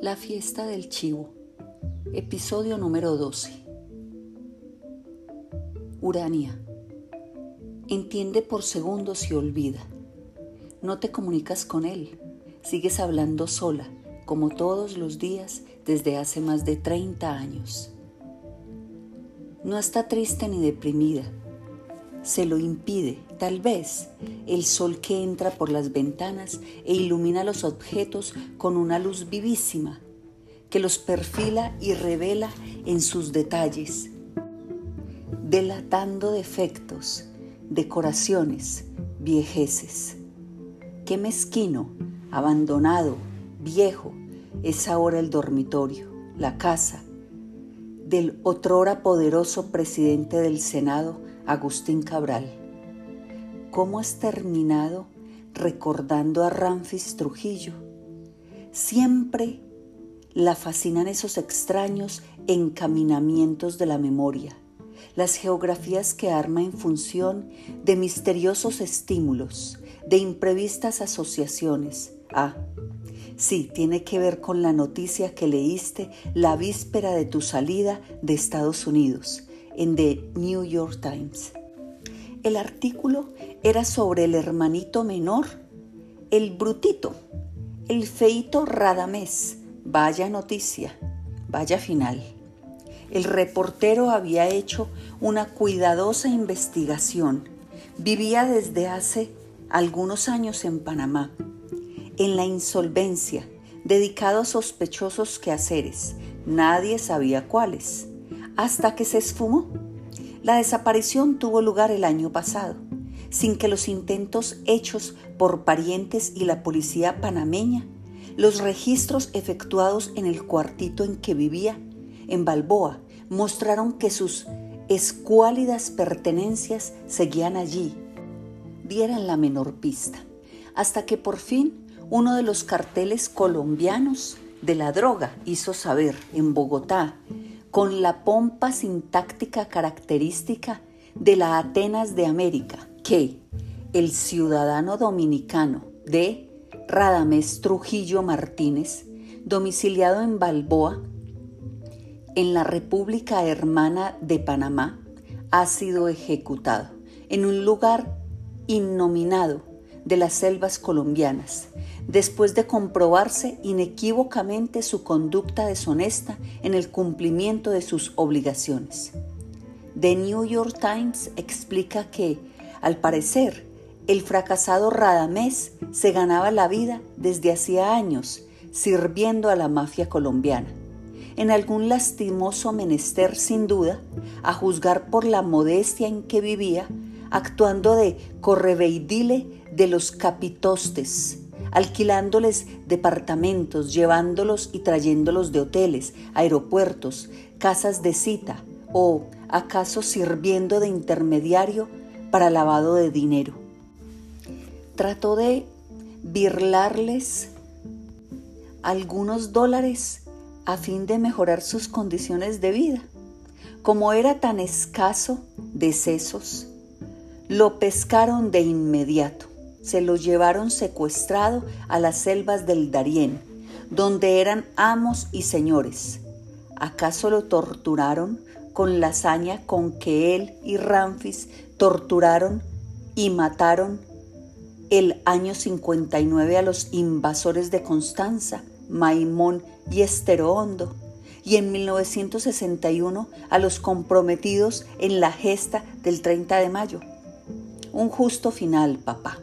La fiesta del chivo. Episodio número 12. Urania. Entiende por segundos y olvida. No te comunicas con él. Sigues hablando sola, como todos los días desde hace más de 30 años. No está triste ni deprimida. Se lo impide, tal vez, el sol que entra por las ventanas e ilumina los objetos con una luz vivísima, que los perfila y revela en sus detalles, delatando defectos, decoraciones, viejeces. Qué mezquino, abandonado, viejo, es ahora el dormitorio, la casa, del otrora poderoso presidente del Senado, Agustín Cabral. ¿Cómo has terminado recordando a Ramfis Trujillo? Siempre la fascinan esos extraños encaminamientos de la memoria, las geografías que arma en función de misteriosos estímulos, de imprevistas asociaciones. Ah, sí, tiene que ver con la noticia que leíste la víspera de tu salida de Estados Unidos en The New York Times. El artículo era sobre el hermanito menor, el brutito, el feito Radamés. Vaya noticia, vaya final. El reportero había hecho una cuidadosa investigación. Vivía desde hace algunos años en Panamá, en la insolvencia, dedicado a sospechosos quehaceres. Nadie sabía cuáles hasta que se esfumó. La desaparición tuvo lugar el año pasado, sin que los intentos hechos por parientes y la policía panameña, los registros efectuados en el cuartito en que vivía, en Balboa, mostraron que sus escuálidas pertenencias seguían allí, dieran la menor pista, hasta que por fin uno de los carteles colombianos de la droga hizo saber en Bogotá con la pompa sintáctica característica de la Atenas de América, que el ciudadano dominicano de Radamés Trujillo Martínez, domiciliado en Balboa, en la República Hermana de Panamá, ha sido ejecutado en un lugar innominado de las selvas colombianas, después de comprobarse inequívocamente su conducta deshonesta en el cumplimiento de sus obligaciones. The New York Times explica que, al parecer, el fracasado Radamés se ganaba la vida desde hacía años sirviendo a la mafia colombiana, en algún lastimoso menester sin duda, a juzgar por la modestia en que vivía, actuando de correveidile de los capitostes, alquilándoles departamentos, llevándolos y trayéndolos de hoteles, aeropuertos, casas de cita o acaso sirviendo de intermediario para lavado de dinero. Trató de birlarles algunos dólares a fin de mejorar sus condiciones de vida. Como era tan escaso de sesos, lo pescaron de inmediato se lo llevaron secuestrado a las selvas del Darién, donde eran amos y señores. ¿Acaso lo torturaron con la hazaña con que él y Ramfis torturaron y mataron el año 59 a los invasores de Constanza, Maimón y Esterohondo, y en 1961 a los comprometidos en la gesta del 30 de mayo? Un justo final, papá.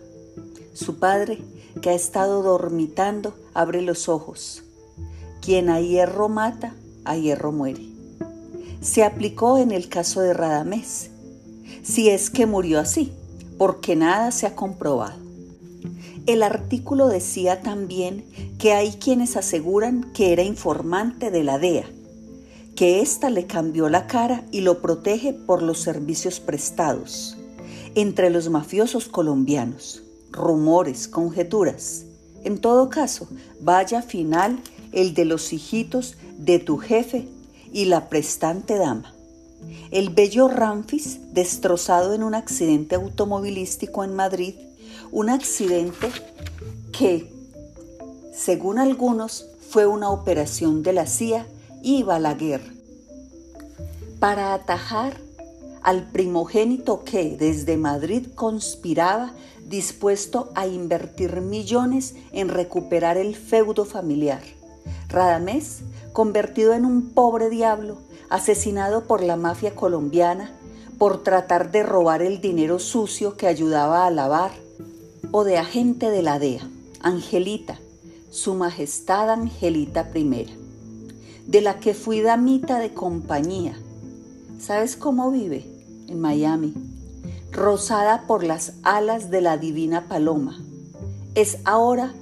Su padre, que ha estado dormitando, abre los ojos. Quien a hierro mata, a hierro muere. Se aplicó en el caso de Radamés, si es que murió así, porque nada se ha comprobado. El artículo decía también que hay quienes aseguran que era informante de la DEA, que ésta le cambió la cara y lo protege por los servicios prestados entre los mafiosos colombianos rumores, conjeturas. En todo caso, vaya final el de los hijitos de tu jefe y la prestante dama. El bello Ramfis, destrozado en un accidente automovilístico en Madrid, un accidente que, según algunos, fue una operación de la CIA y Balaguer para atajar al primogénito que desde Madrid conspiraba dispuesto a invertir millones en recuperar el feudo familiar. Radamés, convertido en un pobre diablo, asesinado por la mafia colombiana por tratar de robar el dinero sucio que ayudaba a lavar, o de agente de la DEA, Angelita, su Majestad Angelita I, de la que fui damita de compañía. ¿Sabes cómo vive? En Miami, rosada por las alas de la divina paloma. Es ahora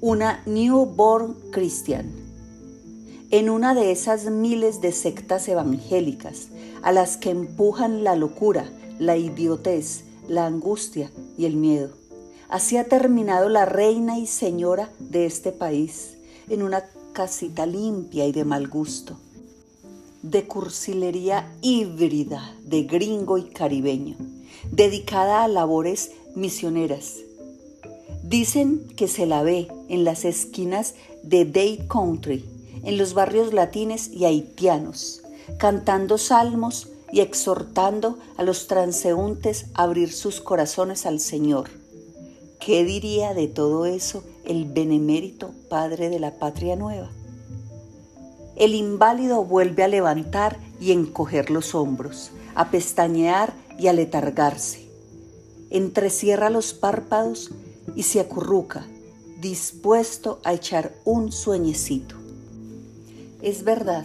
una newborn christian. En una de esas miles de sectas evangélicas a las que empujan la locura, la idiotez, la angustia y el miedo. Así ha terminado la reina y señora de este país, en una casita limpia y de mal gusto, de cursilería híbrida de gringo y caribeño, dedicada a labores misioneras. Dicen que se la ve en las esquinas de Day Country, en los barrios latines y haitianos, cantando salmos y exhortando a los transeúntes a abrir sus corazones al Señor. ¿Qué diría de todo eso el benemérito Padre de la Patria Nueva? El inválido vuelve a levantar y encoger los hombros, a pestañear y a letargarse. Entrecierra los párpados y se acurruca, dispuesto a echar un sueñecito. Es verdad,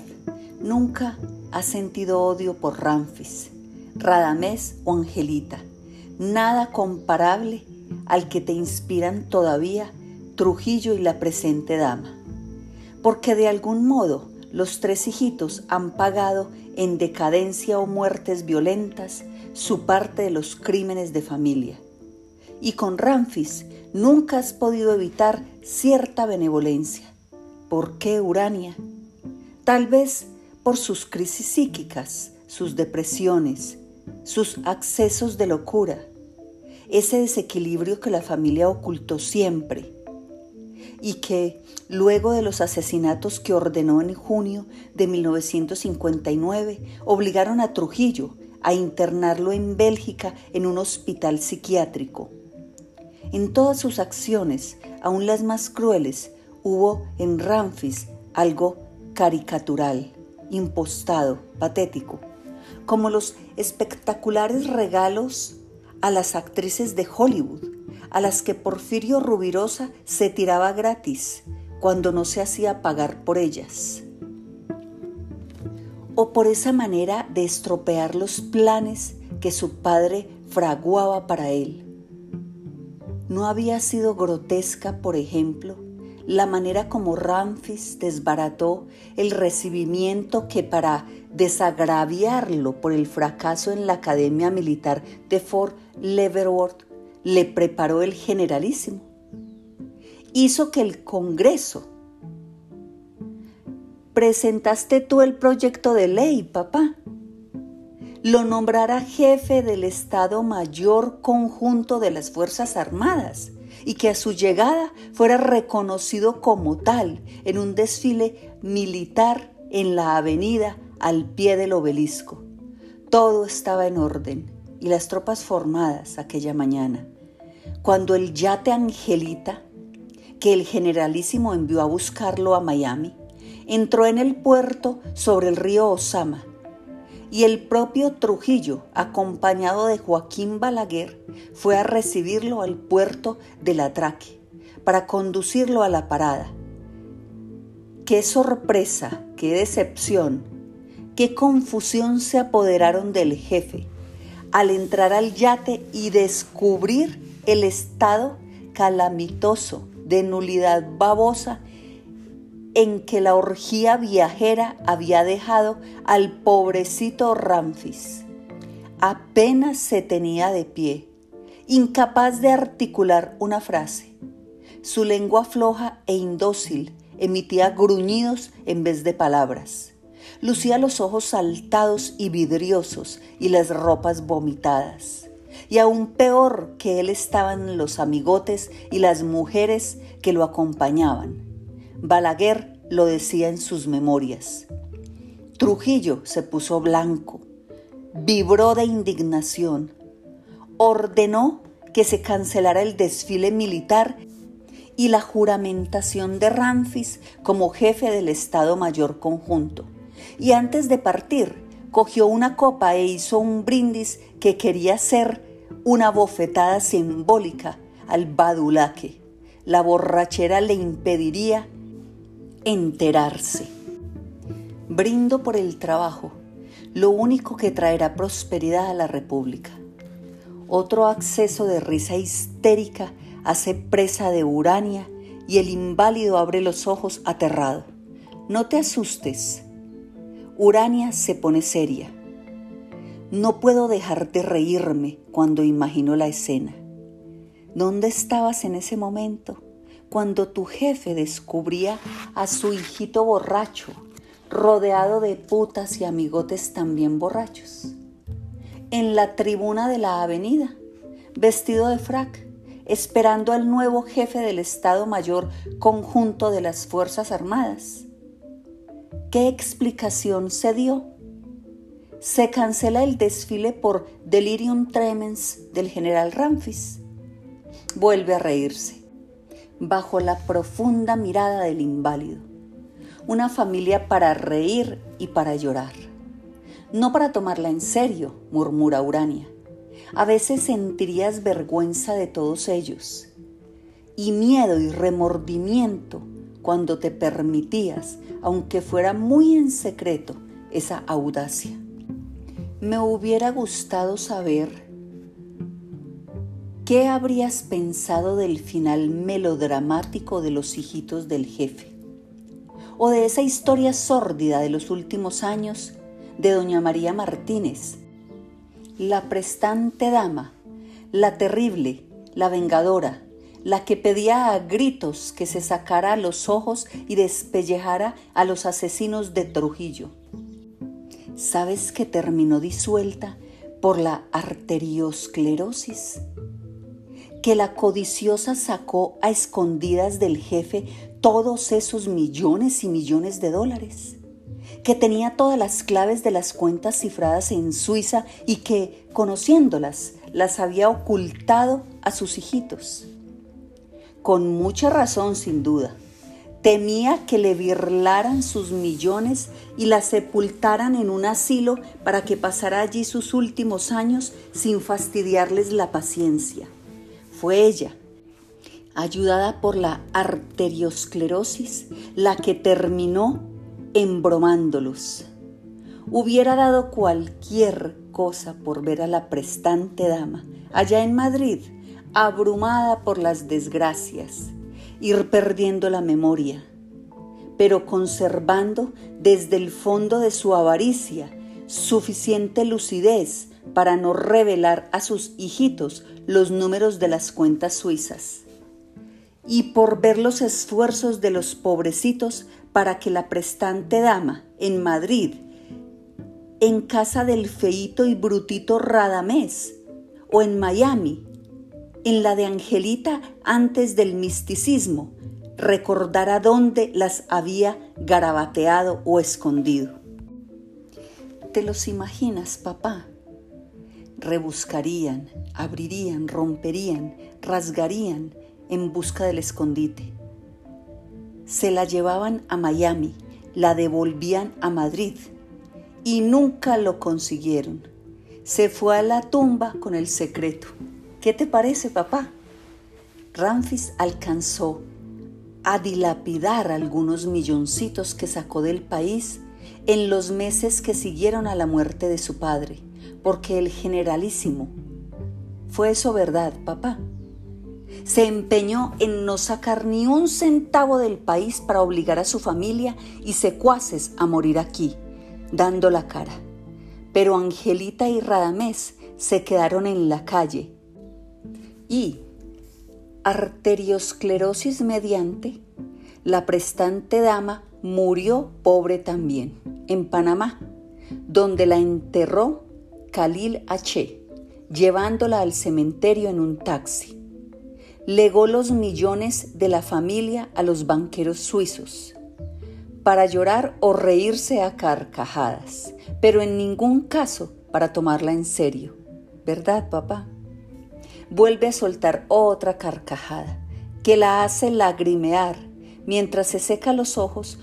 nunca ha sentido odio por Ramfis, Radamés o Angelita, nada comparable al que te inspiran todavía Trujillo y la presente dama, porque de algún modo los tres hijitos han pagado en decadencia o muertes violentas su parte de los crímenes de familia. Y con Ramfis nunca has podido evitar cierta benevolencia. ¿Por qué Urania? Tal vez por sus crisis psíquicas, sus depresiones, sus accesos de locura, ese desequilibrio que la familia ocultó siempre y que, luego de los asesinatos que ordenó en junio de 1959, obligaron a Trujillo a internarlo en Bélgica en un hospital psiquiátrico. En todas sus acciones, aun las más crueles, hubo en Ramfis algo caricatural impostado, patético, como los espectaculares regalos a las actrices de Hollywood, a las que Porfirio Rubirosa se tiraba gratis cuando no se hacía pagar por ellas. O por esa manera de estropear los planes que su padre fraguaba para él. ¿No había sido grotesca, por ejemplo, la manera como Ramfis desbarató el recibimiento que para desagraviarlo por el fracaso en la Academia Militar de Fort Leavenworth le preparó el generalísimo. Hizo que el Congreso presentaste tú el proyecto de ley, papá. Lo nombrara jefe del Estado Mayor Conjunto de las Fuerzas Armadas y que a su llegada fuera reconocido como tal en un desfile militar en la avenida al pie del obelisco. Todo estaba en orden y las tropas formadas aquella mañana. Cuando el yate Angelita, que el generalísimo envió a buscarlo a Miami, entró en el puerto sobre el río Osama y el propio Trujillo, acompañado de Joaquín Balaguer, fue a recibirlo al puerto del Atraque para conducirlo a la parada. Qué sorpresa, qué decepción, qué confusión se apoderaron del jefe al entrar al yate y descubrir el estado calamitoso de nulidad babosa en que la orgía viajera había dejado al pobrecito Ramfis. Apenas se tenía de pie, incapaz de articular una frase. Su lengua floja e indócil emitía gruñidos en vez de palabras. Lucía los ojos saltados y vidriosos y las ropas vomitadas. Y aún peor que él estaban los amigotes y las mujeres que lo acompañaban Balaguer lo decía en sus memorias. Trujillo se puso blanco, vibró de indignación, ordenó que se cancelara el desfile militar y la juramentación de Ramfis como jefe del Estado Mayor Conjunto. Y antes de partir, cogió una copa e hizo un brindis que quería ser una bofetada simbólica al badulaque. La borrachera le impediría enterarse. Brindo por el trabajo, lo único que traerá prosperidad a la República. Otro acceso de risa histérica hace presa de Urania y el inválido abre los ojos aterrado. No te asustes. Urania se pone seria. No puedo dejar de reírme cuando imagino la escena. ¿Dónde estabas en ese momento? Cuando tu jefe descubría a su hijito borracho, rodeado de putas y amigotes también borrachos. En la tribuna de la avenida, vestido de frac, esperando al nuevo jefe del Estado Mayor conjunto de las Fuerzas Armadas. ¿Qué explicación se dio? Se cancela el desfile por delirium tremens del general Ramfis vuelve a reírse, bajo la profunda mirada del inválido. Una familia para reír y para llorar. No para tomarla en serio, murmura Urania. A veces sentirías vergüenza de todos ellos y miedo y remordimiento cuando te permitías, aunque fuera muy en secreto, esa audacia. Me hubiera gustado saber ¿Qué habrías pensado del final melodramático de los hijitos del jefe? ¿O de esa historia sórdida de los últimos años de doña María Martínez? La prestante dama, la terrible, la vengadora, la que pedía a gritos que se sacara los ojos y despellejara a los asesinos de Trujillo. ¿Sabes que terminó disuelta por la arteriosclerosis? que la codiciosa sacó a escondidas del jefe todos esos millones y millones de dólares, que tenía todas las claves de las cuentas cifradas en Suiza y que, conociéndolas, las había ocultado a sus hijitos. Con mucha razón, sin duda. Temía que le birlaran sus millones y la sepultaran en un asilo para que pasara allí sus últimos años sin fastidiarles la paciencia. Fue ella, ayudada por la arteriosclerosis, la que terminó embromándolos. Hubiera dado cualquier cosa por ver a la prestante dama allá en Madrid, abrumada por las desgracias, ir perdiendo la memoria, pero conservando desde el fondo de su avaricia suficiente lucidez para no revelar a sus hijitos los números de las cuentas suizas. Y por ver los esfuerzos de los pobrecitos para que la prestante dama en Madrid, en casa del feito y brutito Radamés, o en Miami, en la de Angelita antes del misticismo, recordara dónde las había garabateado o escondido. ¿Te los imaginas, papá? rebuscarían, abrirían, romperían, rasgarían en busca del escondite. Se la llevaban a Miami, la devolvían a Madrid y nunca lo consiguieron. Se fue a la tumba con el secreto. ¿Qué te parece, papá? Ramfis alcanzó a dilapidar algunos milloncitos que sacó del país en los meses que siguieron a la muerte de su padre porque el generalísimo, fue eso verdad, papá, se empeñó en no sacar ni un centavo del país para obligar a su familia y secuaces a morir aquí, dando la cara. Pero Angelita y Radamés se quedaron en la calle y, arteriosclerosis mediante, la prestante dama murió pobre también, en Panamá, donde la enterró Khalil H., llevándola al cementerio en un taxi. Legó los millones de la familia a los banqueros suizos. para llorar o reírse a carcajadas, pero en ningún caso para tomarla en serio. ¿Verdad, papá? Vuelve a soltar otra carcajada que la hace lagrimear mientras se seca los ojos,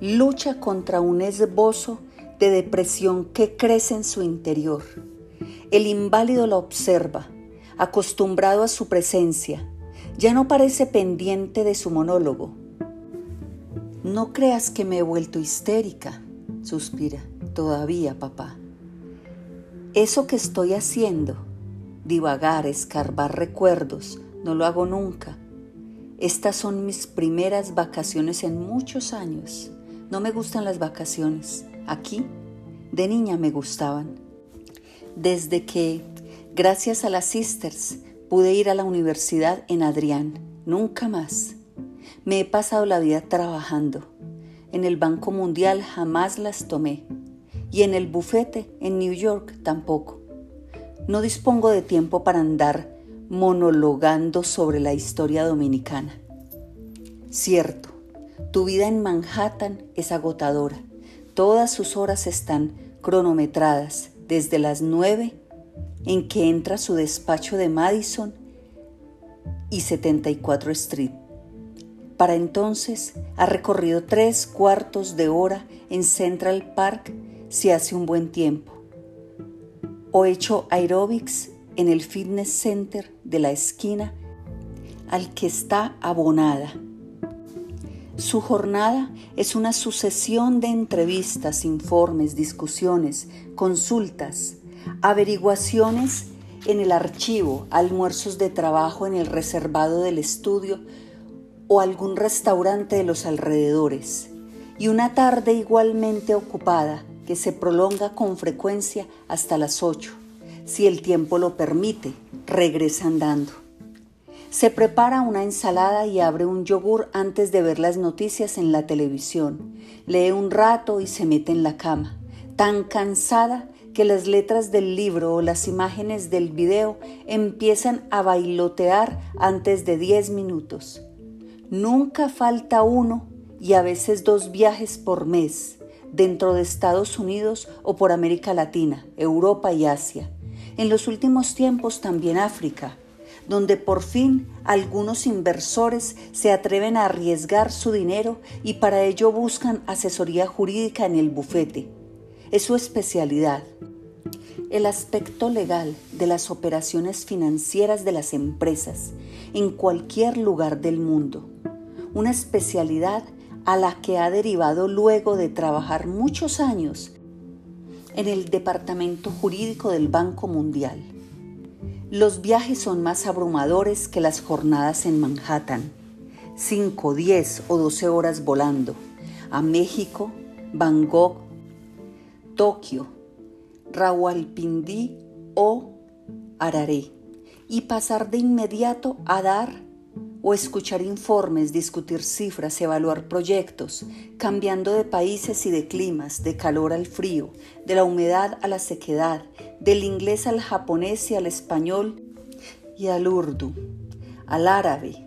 lucha contra un esbozo de depresión que crece en su interior. El inválido la observa, acostumbrado a su presencia, ya no parece pendiente de su monólogo. No creas que me he vuelto histérica, suspira. Todavía, papá. Eso que estoy haciendo, divagar, escarbar recuerdos, no lo hago nunca. Estas son mis primeras vacaciones en muchos años. No me gustan las vacaciones. Aquí, de niña me gustaban. Desde que, gracias a las sisters, pude ir a la universidad en Adrián. Nunca más. Me he pasado la vida trabajando. En el Banco Mundial jamás las tomé. Y en el bufete en New York tampoco. No dispongo de tiempo para andar monologando sobre la historia dominicana. Cierto, tu vida en Manhattan es agotadora. Todas sus horas están cronometradas desde las nueve en que entra su despacho de Madison y 74 Street. Para entonces ha recorrido tres cuartos de hora en Central Park si hace un buen tiempo, o hecho aerobics en el fitness center de la esquina al que está abonada. Su jornada es una sucesión de entrevistas, informes, discusiones, consultas, averiguaciones en el archivo, almuerzos de trabajo en el reservado del estudio o algún restaurante de los alrededores, y una tarde igualmente ocupada que se prolonga con frecuencia hasta las 8 si el tiempo lo permite, regresa andando. Se prepara una ensalada y abre un yogur antes de ver las noticias en la televisión. Lee un rato y se mete en la cama, tan cansada que las letras del libro o las imágenes del video empiezan a bailotear antes de 10 minutos. Nunca falta uno y a veces dos viajes por mes dentro de Estados Unidos o por América Latina, Europa y Asia en los últimos tiempos también África, donde por fin algunos inversores se atreven a arriesgar su dinero y para ello buscan asesoría jurídica en el bufete. Es su especialidad. El aspecto legal de las operaciones financieras de las empresas en cualquier lugar del mundo. Una especialidad a la que ha derivado luego de trabajar muchos años en el Departamento Jurídico del Banco Mundial. Los viajes son más abrumadores que las jornadas en Manhattan. 5, 10 o 12 horas volando a México, Bangkok, Tokio, Rawalpindi o Harare y pasar de inmediato a Dar o escuchar informes, discutir cifras, evaluar proyectos, cambiando de países y de climas, de calor al frío, de la humedad a la sequedad, del inglés al japonés y al español y al urdu, al árabe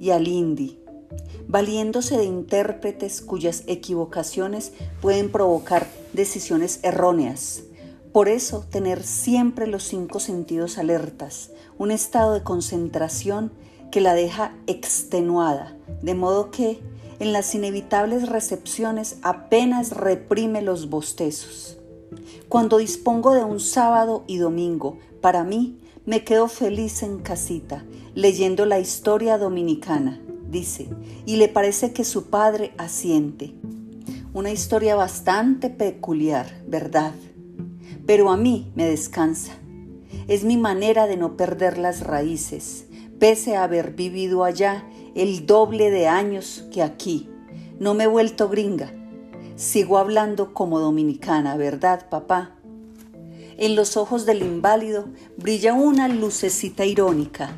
y al hindi, valiéndose de intérpretes cuyas equivocaciones pueden provocar decisiones erróneas. Por eso, tener siempre los cinco sentidos alertas, un estado de concentración que la deja extenuada, de modo que en las inevitables recepciones apenas reprime los bostezos. Cuando dispongo de un sábado y domingo, para mí me quedo feliz en casita, leyendo la historia dominicana, dice, y le parece que su padre asiente. Una historia bastante peculiar, ¿verdad? Pero a mí me descansa. Es mi manera de no perder las raíces, pese a haber vivido allá el doble de años que aquí. No me he vuelto gringa. Sigo hablando como dominicana, ¿verdad, papá? En los ojos del inválido brilla una lucecita irónica.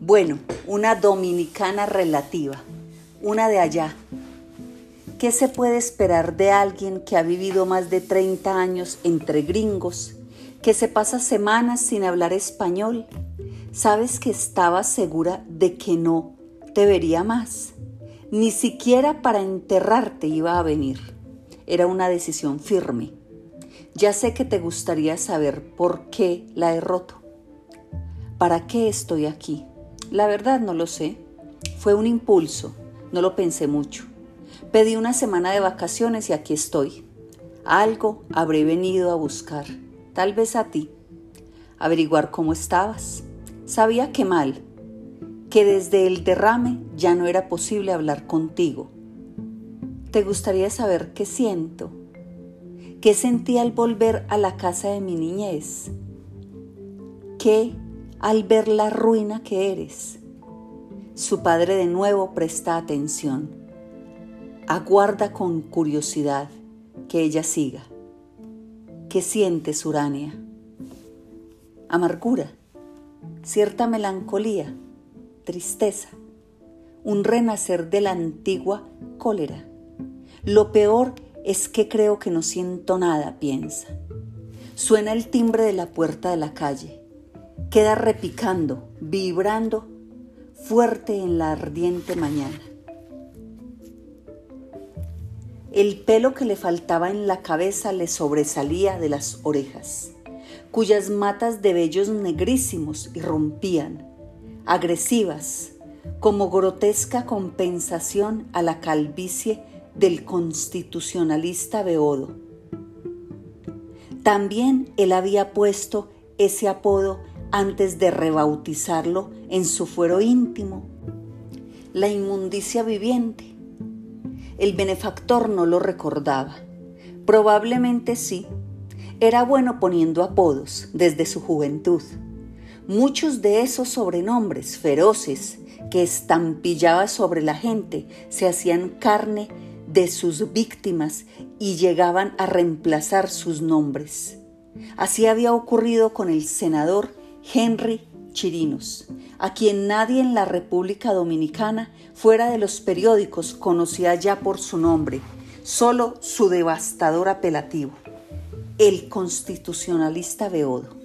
Bueno, una dominicana relativa, una de allá. ¿Qué se puede esperar de alguien que ha vivido más de 30 años entre gringos, que se pasa semanas sin hablar español sabes que estaba segura de que no te vería más. Ni siquiera para enterrarte iba a venir. Era una decisión firme. Ya sé que te gustaría saber por qué la he roto. ¿Para qué estoy aquí? La verdad no lo sé. Fue un impulso, no lo pensé mucho. Pedí una semana de vacaciones y aquí estoy. Algo habré venido a buscar, tal vez a ti. Averiguar cómo estabas. Sabía que mal, que desde el derrame ya no era posible hablar contigo. ¿Te gustaría saber qué siento? ¿Qué sentí al volver a la casa de mi niñez? ¿Qué al ver la ruina que eres? Su padre de nuevo presta atención aguarda con curiosidad que ella siga. ¿Qué sientes, Urania? Amargura, cierta melancolía, tristeza, un renacer de la antigua cólera. Lo peor es que creo que no siento nada, piensa. Suena el timbre de la puerta de la calle. Queda repicando, vibrando fuerte en la ardiente mañana. El pelo que le faltaba en la cabeza le sobresalía de las orejas, cuyas matas de vellos negrísimos irrumpían, agresivas, como grotesca compensación a la calvicie del constitucionalista Beodo. También él había puesto ese apodo antes de rebautizarlo en su fuero íntimo, la inmundicia viviente el benefactor no lo recordaba. Probablemente sí. Era bueno poniendo apodos desde su juventud. Muchos de esos sobrenombres feroces que estampillaba sobre la gente se hacían carne de sus víctimas y llegaban a reemplazar sus nombres. Así había ocurrido con el senador Henry Chirinos, a quien nadie en la República Dominicana, fuera de los periódicos, conocía ya por su nombre, solo su devastador apelativo, el constitucionalista Beodo.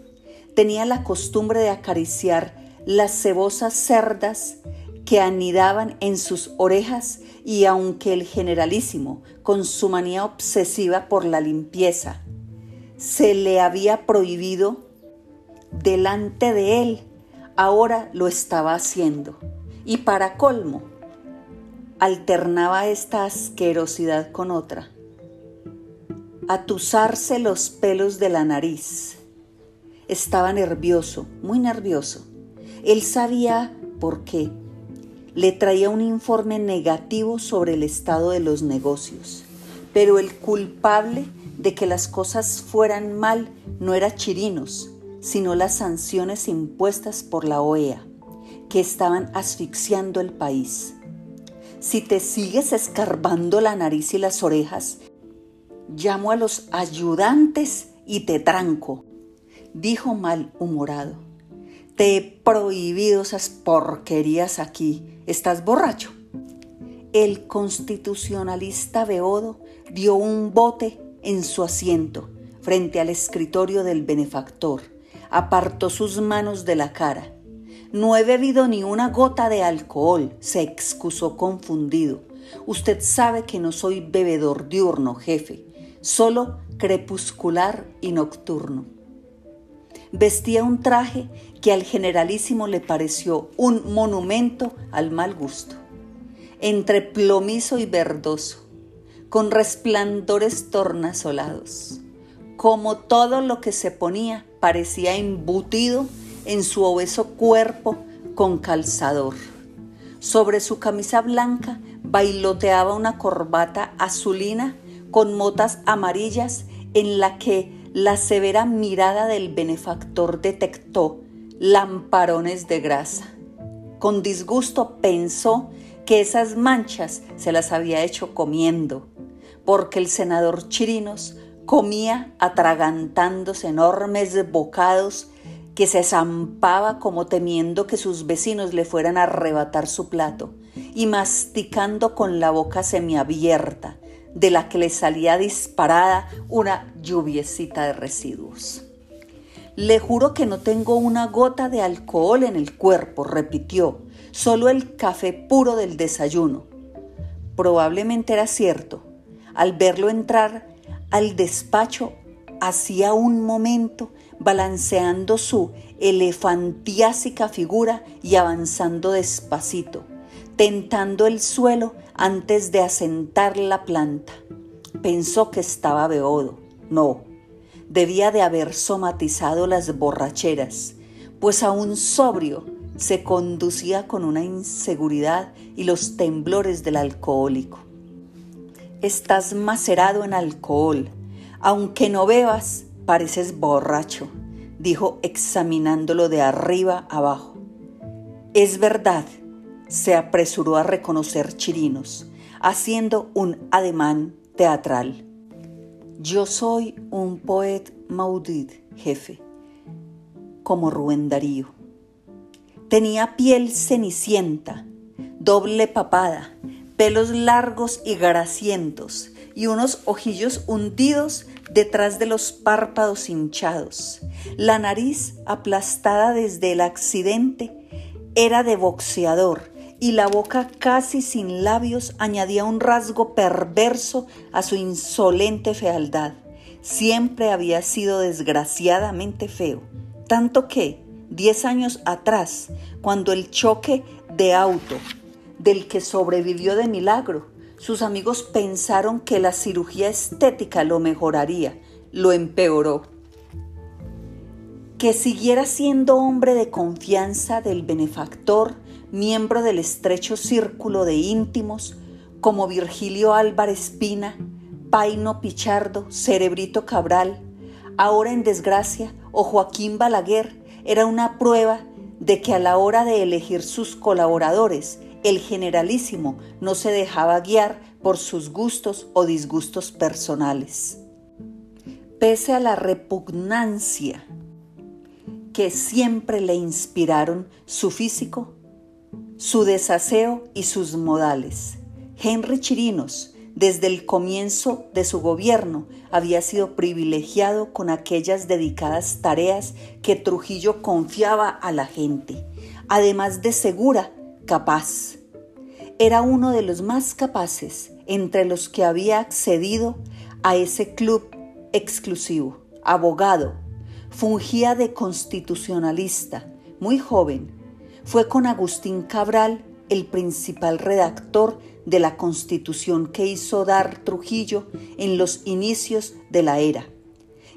Tenía la costumbre de acariciar las cebosas cerdas que anidaban en sus orejas y aunque el generalísimo, con su manía obsesiva por la limpieza, se le había prohibido delante de él ahora lo estaba haciendo. Y para colmo, alternaba esta asquerosidad con otra. Atusarse los pelos de la nariz. Estaba nervioso, muy nervioso. Él sabía por qué. Le traía un informe negativo sobre el estado de los negocios. Pero el culpable de que las cosas fueran mal no era Chirinos, sino las sanciones impuestas por la OEA, que estaban asfixiando el país. Si te sigues escarbando la nariz y las orejas, llamo a los ayudantes y te tranco, dijo malhumorado. Te he prohibido esas porquerías aquí. ¿Estás borracho? El constitucionalista Beodo dio un bote en su asiento frente al escritorio del benefactor apartó sus manos de la cara. No he bebido ni una gota de alcohol, se excusó confundido. Usted sabe que no soy bebedor diurno, jefe, solo crepuscular y nocturno. Vestía un traje que al generalísimo le pareció un monumento al mal gusto, entre plomizo y verdoso, con resplandores tornasolados como todo lo que se ponía parecía embutido en su obeso cuerpo con calzador. Sobre su camisa blanca bailoteaba una corbata azulina con motas amarillas en la que la severa mirada del benefactor detectó lamparones de grasa. Con disgusto pensó que esas manchas se las había hecho comiendo, porque el senador Chirinos comía atragantándose enormes bocados que se zampaba como temiendo que sus vecinos le fueran a arrebatar su plato y masticando con la boca semiabierta de la que le salía disparada una lluviecita de residuos. Le juro que no tengo una gota de alcohol en el cuerpo, repitió, solo el café puro del desayuno. probablemente era cierto. Al verlo entrar al despacho, hacía un momento balanceando su elefantiásica figura y avanzando despacito, tentando el suelo antes de asentar la planta. Pensó que estaba beodo. No, debía de haber somatizado las borracheras, pues aún sobrio se conducía con una inseguridad y los temblores del alcohólico. Estás macerado en alcohol. Aunque no bebas, pareces borracho, dijo examinándolo de arriba abajo. Es verdad, se apresuró a reconocer Chirinos, haciendo un ademán teatral. Yo soy un poet maudid, jefe, como Rubén Darío. Tenía piel cenicienta, doble papada, pelos largos y grasientos y unos ojillos hundidos detrás de los párpados hinchados. La nariz, aplastada desde el accidente, era de boxeador y la boca casi sin labios añadía un rasgo perverso a su insolente fealdad. Siempre había sido desgraciadamente feo, tanto que, diez años atrás, cuando el choque de auto del que sobrevivió de milagro, sus amigos pensaron que la cirugía estética lo mejoraría, lo empeoró. Que siguiera siendo hombre de confianza del benefactor, miembro del estrecho círculo de íntimos como Virgilio Álvarez Pina, Paino Pichardo, Cerebrito Cabral, ahora en desgracia, o Joaquín Balaguer, era una prueba de que a la hora de elegir sus colaboradores, el generalísimo no se dejaba guiar por sus gustos o disgustos personales. Pese a la repugnancia que siempre le inspiraron su físico, su desaseo y sus modales. Henry Chirinos, desde el comienzo de su gobierno, había sido privilegiado con aquellas dedicadas tareas que Trujillo confiaba a la gente, además de segura, capaz. Era uno de los más capaces entre los que había accedido a ese club exclusivo. Abogado, fungía de constitucionalista, muy joven, fue con Agustín Cabral el principal redactor de la constitución que hizo dar Trujillo en los inicios de la era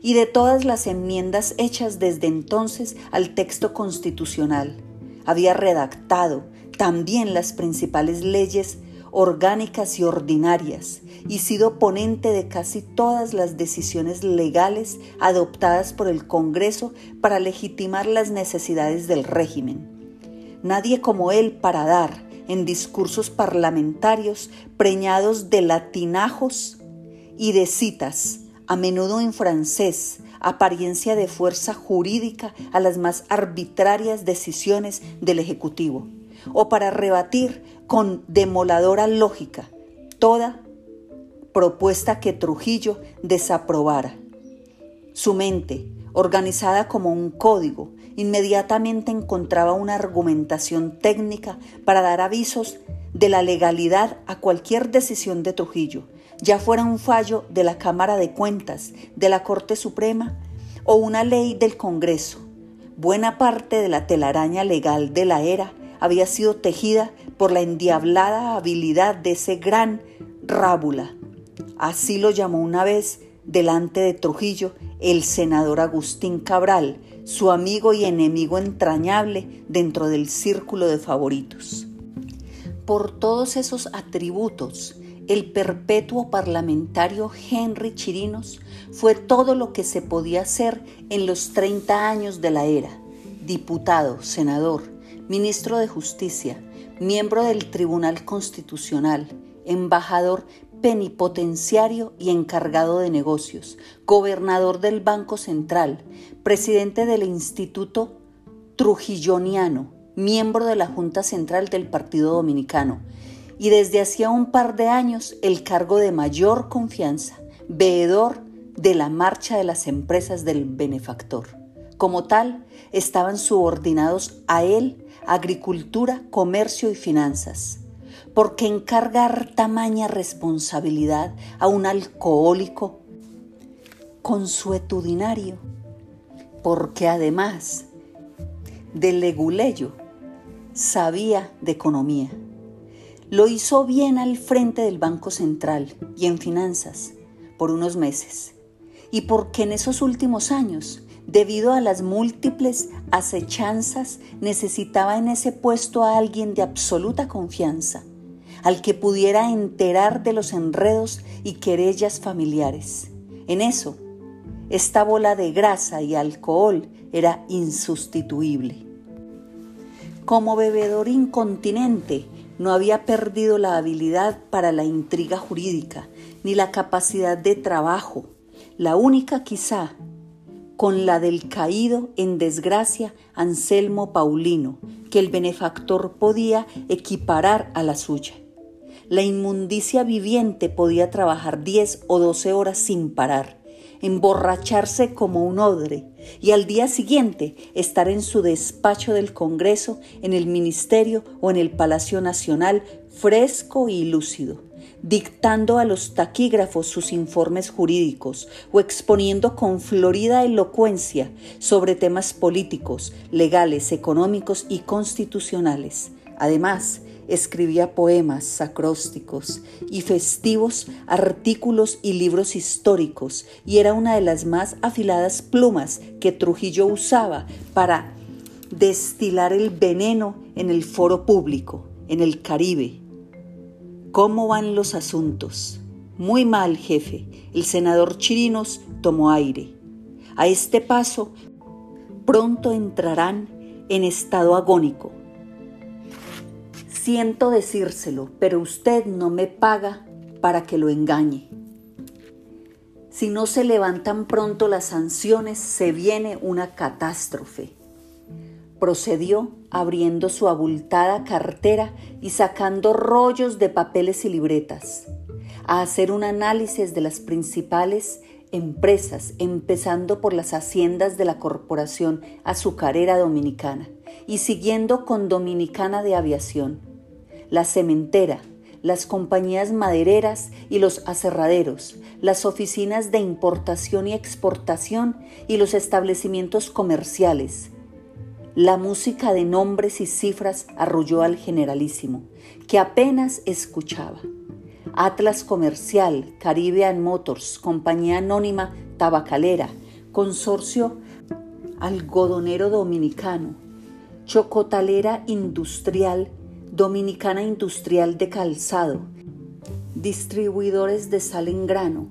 y de todas las enmiendas hechas desde entonces al texto constitucional. Había redactado también las principales leyes orgánicas y ordinarias y sido ponente de casi todas las decisiones legales adoptadas por el Congreso para legitimar las necesidades del régimen nadie como él para dar en discursos parlamentarios preñados de latinajos y de citas, a menudo en francés, apariencia de fuerza jurídica a las más arbitrarias decisiones del Ejecutivo, o para rebatir con demoladora lógica toda propuesta que Trujillo desaprobara. Su mente, organizada como un código, inmediatamente encontraba una argumentación técnica para dar avisos de la legalidad a cualquier decisión de Trujillo, ya fuera un fallo de la Cámara de Cuentas, de la Corte Suprema o una ley del Congreso. Buena parte de la telaraña legal de la era había sido tejida por la endiablada habilidad de ese gran rábula. Así lo llamó una vez delante de Trujillo el senador Agustín Cabral, su amigo y enemigo entrañable dentro del círculo de favoritos. Por todos esos atributos, el perpetuo parlamentario Henry Chirinos fue todo lo que se podía hacer en los 30 años de la era, diputado, senador, ministro de Justicia, miembro del Tribunal Constitucional, embajador penipotenciario y encargado de negocios, gobernador del Banco Central, presidente del Instituto Trujilloniano, miembro de la Junta Central del Partido Dominicano y desde hacía un par de años el cargo de mayor confianza, veedor de la marcha de las empresas del benefactor. Como tal, estaban subordinados a él agricultura, comercio y finanzas ¿Por qué encargar tamaña responsabilidad a un alcohólico consuetudinario? Porque además del leguleyo sabía de economía. Lo hizo bien al frente del Banco Central y en finanzas por unos meses. Y porque en esos últimos años, debido a las múltiples acechanzas, necesitaba en ese puesto a alguien de absoluta confianza, al que pudiera enterar de los enredos y querellas familiares. En eso, esta bola de grasa y alcohol era insustituible. Como bebedor incontinente, no había perdido la habilidad para la intriga jurídica, ni la capacidad de trabajo, la única quizá con la del caído en desgracia Anselmo Paulino, que el benefactor podía equiparar a la suya. La inmundicia viviente podía trabajar diez o doce horas sin parar, emborracharse como un odre y al día siguiente estar en su despacho del Congreso, en el Ministerio o en el Palacio Nacional fresco y lúcido, dictando a los taquígrafos sus informes jurídicos o exponiendo con florida elocuencia sobre temas políticos, legales, económicos y constitucionales. Además, escribía poemas acrósticos y festivos artículos y libros históricos y era una de las más afiladas plumas que Trujillo usaba para destilar el veneno en el foro público, en el Caribe. ¿Cómo van los asuntos? Muy mal, jefe. El senador Chirinos tomó aire. A este paso, pronto entrarán en estado agónico Siento decírselo, pero usted no me paga para que lo engañe. Si no se levantan pronto las sanciones, se viene una catástrofe. Procedió abriendo su abultada cartera y sacando rollos de papeles y libretas, a hacer un análisis de las principales empresas, empezando por las haciendas de la Corporación Azucarera Dominicana y siguiendo con Dominicana de Aviación la cementera, las compañías madereras y los aserraderos, las oficinas de importación y exportación y los establecimientos comerciales. La música de nombres y cifras arrulló al generalísimo, que apenas escuchaba. Atlas Comercial, Caribbean Motors, Compañía Anónima Tabacalera, Consorcio Algodonero Dominicano, Chocotalera Industrial Dominicana Industrial de Calzado, distribuidores de sal en grano,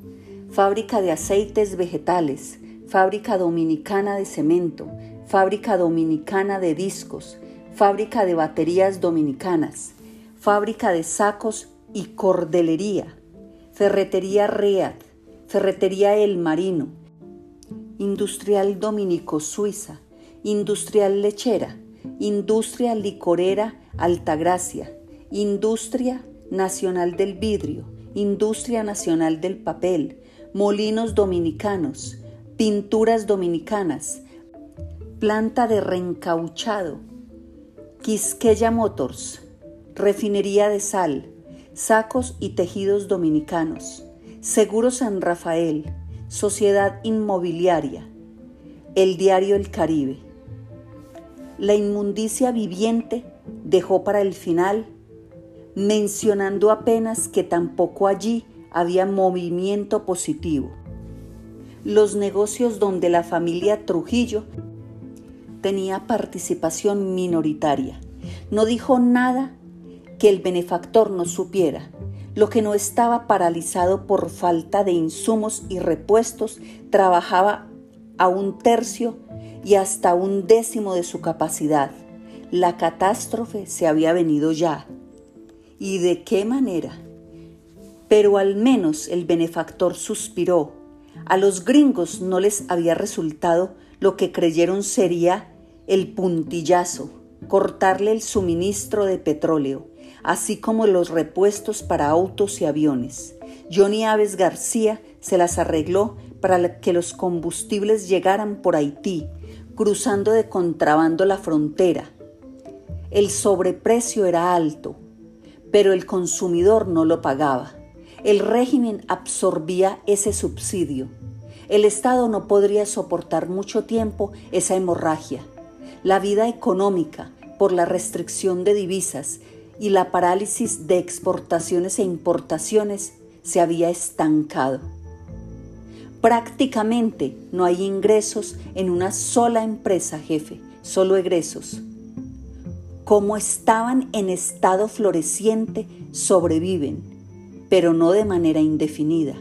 fábrica de aceites vegetales, fábrica dominicana de cemento, fábrica dominicana de discos, fábrica de baterías dominicanas, fábrica de sacos y cordelería, ferretería Read, ferretería El Marino, industrial dominico Suiza, industrial lechera, industria licorera Altagracia, Industria Nacional del Vidrio, Industria Nacional del Papel, Molinos Dominicanos, Pinturas Dominicanas, Planta de Reencauchado, Quisqueya Motors, Refinería de Sal, Sacos y Tejidos Dominicanos, Seguro San Rafael, Sociedad Inmobiliaria, El Diario El Caribe. La inmundicia viviente dejó para el final, mencionando apenas que tampoco allí había movimiento positivo. Los negocios donde la familia Trujillo tenía participación minoritaria. No dijo nada que el benefactor no supiera. Lo que no estaba paralizado por falta de insumos y repuestos trabajaba a un tercio y hasta un décimo de su capacidad. La catástrofe se había venido ya. ¿Y de qué manera? Pero al menos el benefactor suspiró. A los gringos no les había resultado lo que creyeron sería el puntillazo, cortarle el suministro de petróleo, así como los repuestos para autos y aviones. Johnny Aves García se las arregló para que los combustibles llegaran por Haití, cruzando de contrabando la frontera, el sobreprecio era alto, pero el consumidor no lo pagaba. El régimen absorbía ese subsidio. El Estado no podría soportar mucho tiempo esa hemorragia. La vida económica, por la restricción de divisas y la parálisis de exportaciones e importaciones, se había estancado. Prácticamente no hay ingresos en una sola empresa, jefe, solo egresos. Como estaban en estado floreciente, sobreviven, pero no de manera indefinida.